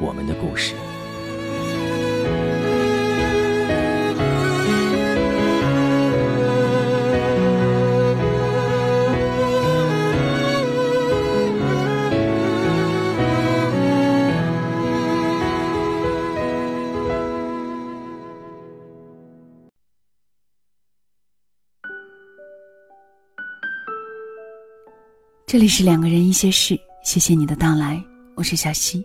我们的故事。这里是两个人一些事。谢谢你的到来，我是小溪，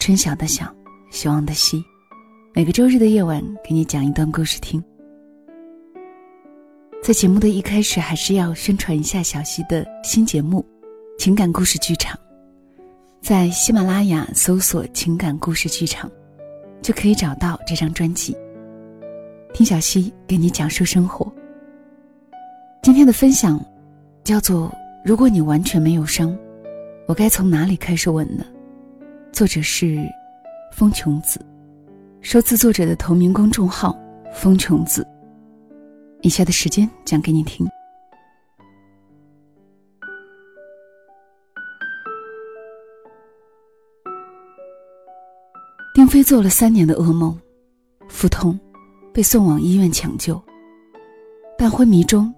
春晓的晓，希望的希。每个周日的夜晚，给你讲一段故事听。在节目的一开始，还是要宣传一下小溪的新节目《情感故事剧场》。在喜马拉雅搜索“情感故事剧场”，就可以找到这张专辑。听小溪给你讲述生活。今天的分享叫做《如果你完全没有伤》。我该从哪里开始吻呢？作者是风琼子，收自作者的同名公众号“风琼子”。以下的时间讲给你听。丁飞做了三年的噩梦，腹痛，被送往医院抢救。半昏迷中，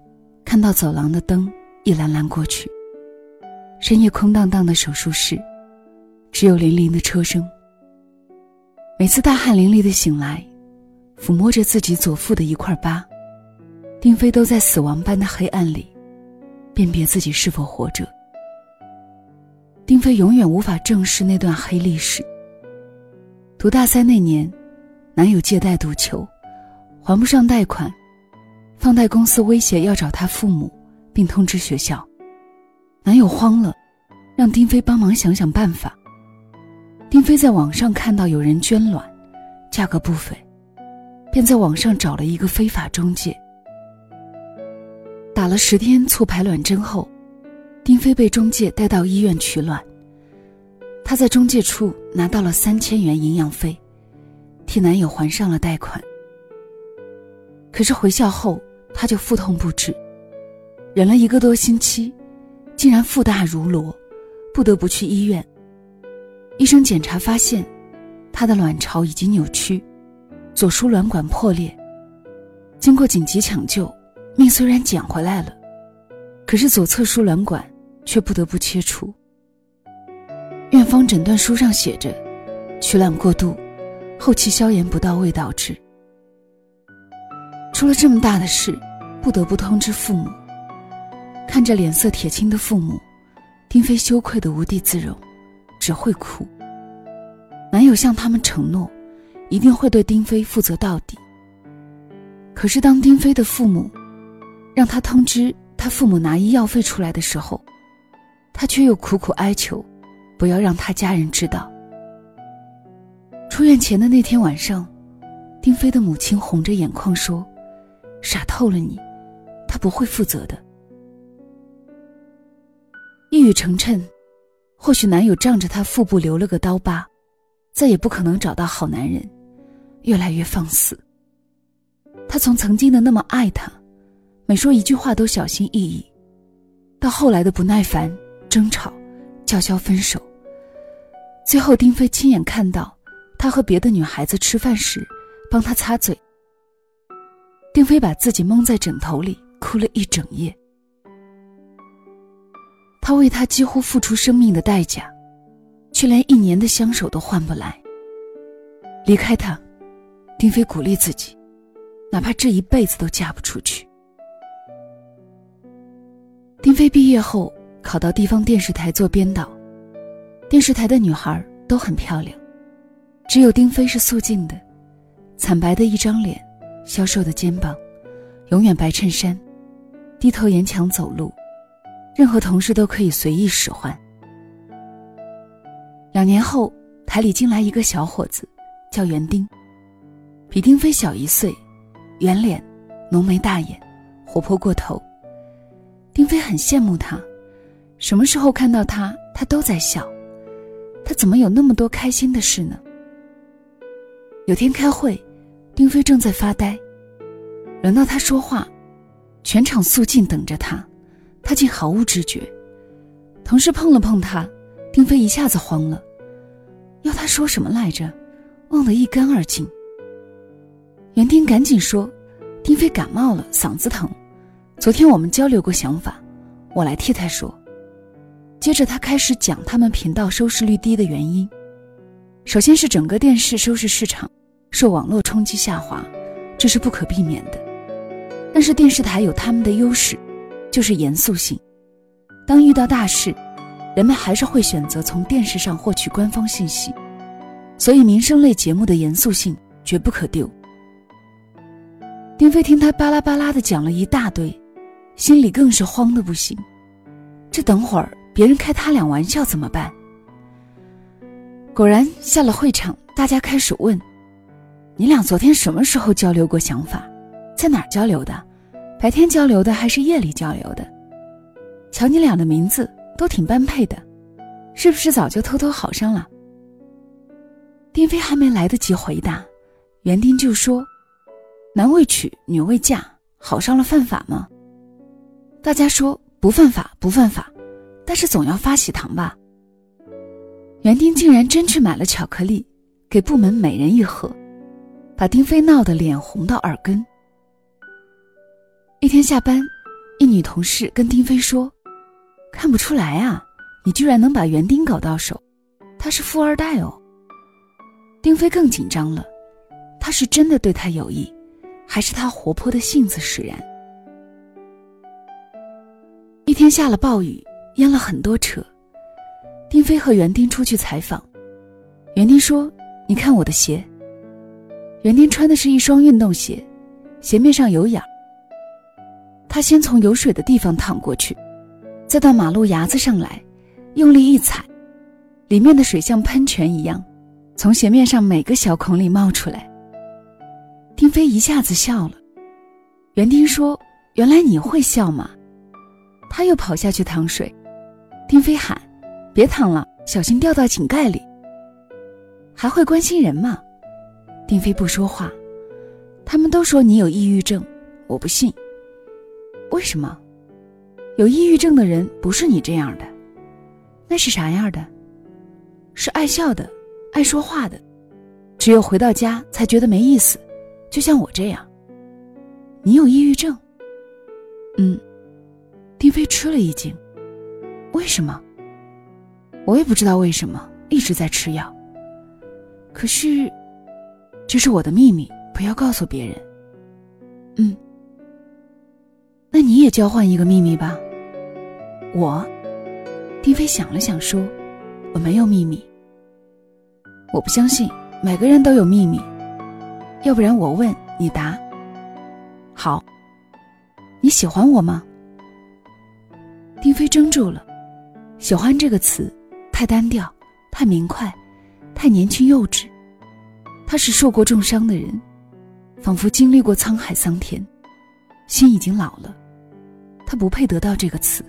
看到走廊的灯一栏栏过去。深夜空荡荡的手术室，只有零零的车声。每次大汗淋漓的醒来，抚摸着自己左腹的一块疤，丁飞都在死亡般的黑暗里，辨别自己是否活着。丁飞永远无法正视那段黑历史。读大三那年，男友借贷赌球，还不上贷款，放贷公司威胁要找他父母，并通知学校。男友慌了，让丁飞帮忙想想办法。丁飞在网上看到有人捐卵，价格不菲，便在网上找了一个非法中介。打了十天促排卵针后，丁飞被中介带到医院取卵。他在中介处拿到了三千元营养费，替男友还上了贷款。可是回校后，他就腹痛不止，忍了一个多星期。竟然腹大如螺，不得不去医院。医生检查发现，她的卵巢已经扭曲，左输卵管破裂。经过紧急抢救，命虽然捡回来了，可是左侧输卵管却不得不切除。院方诊断书上写着，取卵过度，后期消炎不到位导致。出了这么大的事，不得不通知父母。看着脸色铁青的父母，丁飞羞愧的无地自容，只会哭。男友向他们承诺，一定会对丁飞负责到底。可是当丁飞的父母让他通知他父母拿医药费出来的时候，他却又苦苦哀求，不要让他家人知道。出院前的那天晚上，丁飞的母亲红着眼眶说：“傻透了你，他不会负责的。”一语成谶，或许男友仗着她腹部留了个刀疤，再也不可能找到好男人，越来越放肆。他从曾经的那么爱她，每说一句话都小心翼翼，到后来的不耐烦、争吵、叫嚣分手。最后，丁飞亲眼看到他和别的女孩子吃饭时，帮他擦嘴。丁飞把自己蒙在枕头里，哭了一整夜。他为他几乎付出生命的代价，却连一年的相守都换不来。离开他，丁飞鼓励自己，哪怕这一辈子都嫁不出去。丁飞毕业后考到地方电视台做编导，电视台的女孩都很漂亮，只有丁飞是素净的，惨白的一张脸，消瘦的肩膀，永远白衬衫，低头沿墙走路，任何同事都可以随意使唤。两年后，台里进来一个小伙子，叫园丁，比丁飞小一岁，圆脸，浓眉大眼，活泼过头。丁飞很羡慕他，什么时候看到他，他都在笑。他怎么有那么多开心的事呢？有天开会，丁飞正在发呆，轮到他说话，全场肃静等着他，他竟毫无知觉。同事碰了碰他。丁飞一下子慌了，要他说什么来着，忘得一干二净。园丁赶紧说：“丁飞感冒了，嗓子疼。昨天我们交流过想法，我来替他说。”接着他开始讲他们频道收视率低的原因。首先是整个电视收视市场受网络冲击下滑，这是不可避免的。但是电视台有他们的优势，就是严肃性。当遇到大事。人们还是会选择从电视上获取官方信息，所以民生类节目的严肃性绝不可丢。丁飞听他巴拉巴拉的讲了一大堆，心里更是慌的不行。这等会儿别人开他俩玩笑怎么办？果然下了会场，大家开始问：“你俩昨天什么时候交流过想法？在哪儿交流的？白天交流的还是夜里交流的？瞧你俩的名字。”都挺般配的，是不是早就偷偷好上了？丁飞还没来得及回答，园丁就说：“男未娶，女未嫁，好上了犯法吗？”大家说不犯法，不犯法，但是总要发喜糖吧。园丁竟然真去买了巧克力，给部门每人一盒，把丁飞闹得脸红到耳根。一天下班，一女同事跟丁飞说。看不出来啊，你居然能把园丁搞到手，他是富二代哦。丁飞更紧张了，他是真的对他有意，还是他活泼的性子使然？一天下了暴雨，淹了很多车。丁飞和园丁出去采访，园丁说：“你看我的鞋。”园丁穿的是一双运动鞋，鞋面上有眼儿。他先从有水的地方淌过去。再到马路牙子上来，用力一踩，里面的水像喷泉一样，从鞋面上每个小孔里冒出来。丁飞一下子笑了。园丁说：“原来你会笑吗？”他又跑下去淌水。丁飞喊：“别淌了，小心掉到井盖里。”还会关心人吗？丁飞不说话。他们都说你有抑郁症，我不信。为什么？有抑郁症的人不是你这样的，那是啥样的？是爱笑的，爱说话的，只有回到家才觉得没意思，就像我这样。你有抑郁症？嗯，丁飞吃了一惊。为什么？我也不知道为什么，一直在吃药。可是，这是我的秘密，不要告诉别人。嗯。那你也交换一个秘密吧。我，丁飞想了想说：“我没有秘密。我不相信每个人都有秘密。要不然我问你答。好，你喜欢我吗？”丁飞怔住了。喜欢这个词太单调，太明快，太年轻幼稚。他是受过重伤的人，仿佛经历过沧海桑田，心已经老了。他不配得到这个词，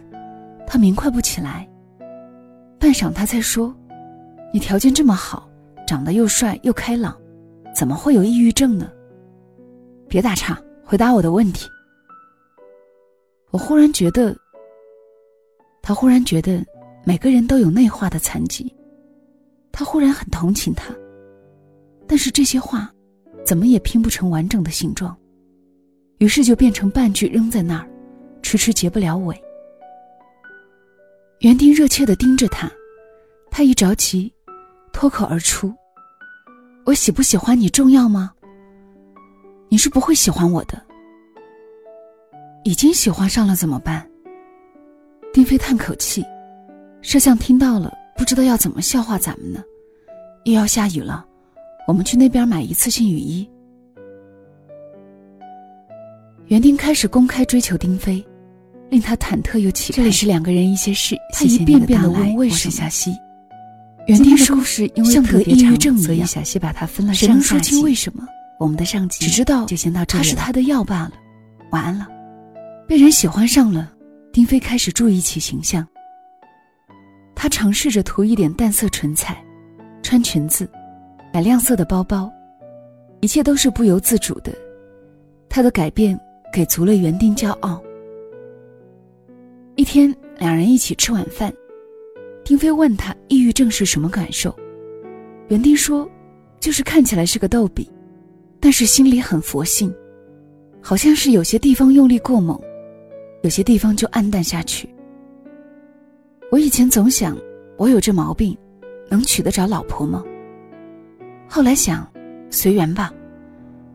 他明快不起来。半晌，他才说：“你条件这么好，长得又帅又开朗，怎么会有抑郁症呢？”别打岔，回答我的问题。我忽然觉得，他忽然觉得每个人都有内化的残疾，他忽然很同情他，但是这些话怎么也拼不成完整的形状，于是就变成半句扔在那儿。迟迟结不了尾。园丁热切的盯着他，他一着急，脱口而出：“我喜不喜欢你重要吗？你是不会喜欢我的。已经喜欢上了怎么办？丁飞叹口气，摄像听到了，不知道要怎么笑话咱们呢。又要下雨了，我们去那边买一次性雨衣。园丁开始公开追求丁飞，令他忐忑又期盼。这里是两个人一些事，他一遍遍的问为什么。夏曦，园丁的故事因为得抑郁症，所以夏曦把他分了上下集。谁能说清为什么？我们的上集只知道就先到这里他是他的药罢了。晚安了。被人喜欢上了，丁飞开始注意起形象。他尝试着涂一点淡色唇彩，穿裙子，买亮色的包包，一切都是不由自主的。他的改变给足了园丁骄傲。一天，两人一起吃晚饭，丁飞问他抑郁症是什么感受，园丁说，就是看起来是个逗比，但是心里很佛性，好像是有些地方用力过猛。有些地方就暗淡下去。我以前总想，我有这毛病，能娶得着老婆吗？后来想，随缘吧。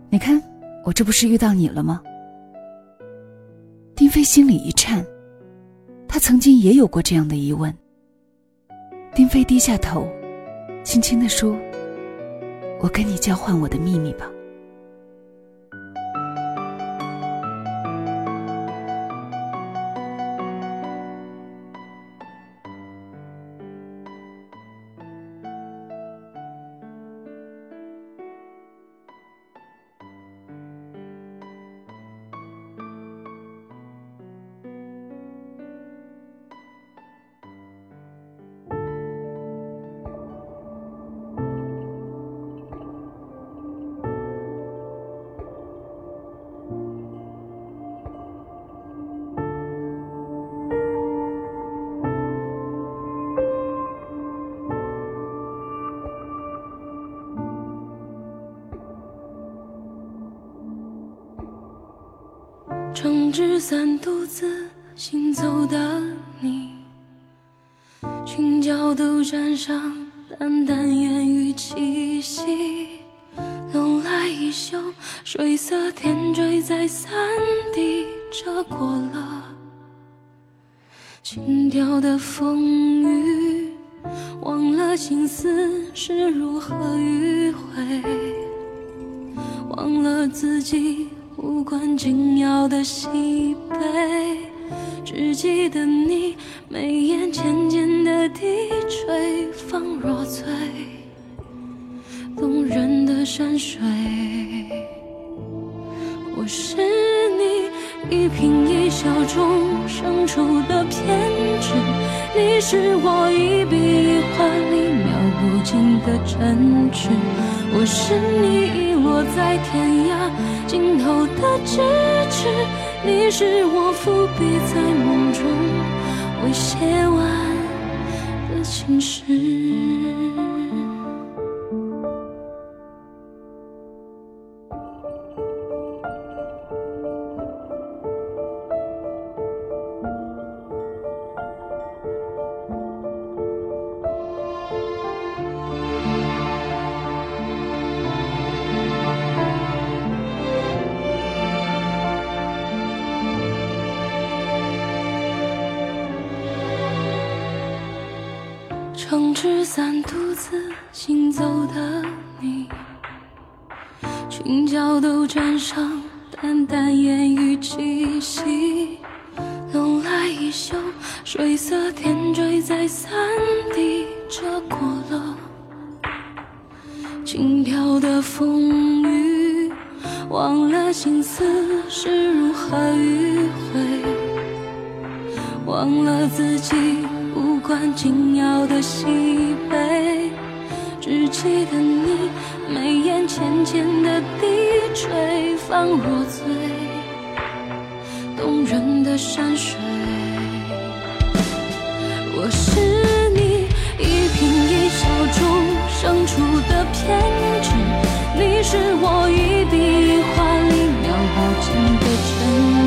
你看，我这不是遇到你了吗？丁飞心里一颤，他曾经也有过这样的疑问。丁飞低下头，轻轻地说：“我跟你交换我的秘密吧。”撑纸伞独自行走的你，裙角都沾上淡淡烟雨气息。拢来一袖，水色点缀在伞底，遮过了轻佻的风雨，忘了心思是如何迂回，忘了自己。无关紧要的喜悲，只记得你眉眼浅浅的低垂，仿若最动人的山水。我是你一颦一笑中生出的偏执，你是我一笔一画里描不尽的真挚。我是你遗落在天涯。的支持，你是我伏笔在梦中未写完的情诗。撑纸伞独自行走的你，裙角都沾上淡淡烟雨气息。拢来一袖，水色点缀在伞底，遮过了轻飘的风雨，忘了心思是如何迂回，忘了自己。无关紧要的喜悲，只记得你眉眼浅浅的低垂，仿若最动人的山水。我是你一颦一笑中生出的偏执，你是我一笔一画里描不尽的真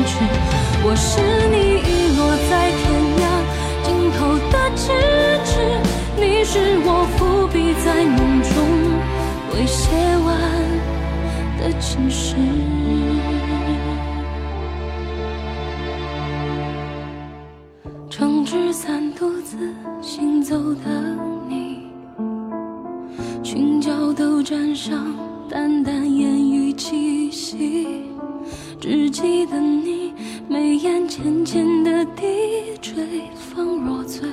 挚。我是你遗落在是我伏笔在梦中未写。完的情诗。撑纸伞独自行走的你，裙角都沾上淡淡烟雨气息，只记得你眉眼浅浅的低垂，仿若醉。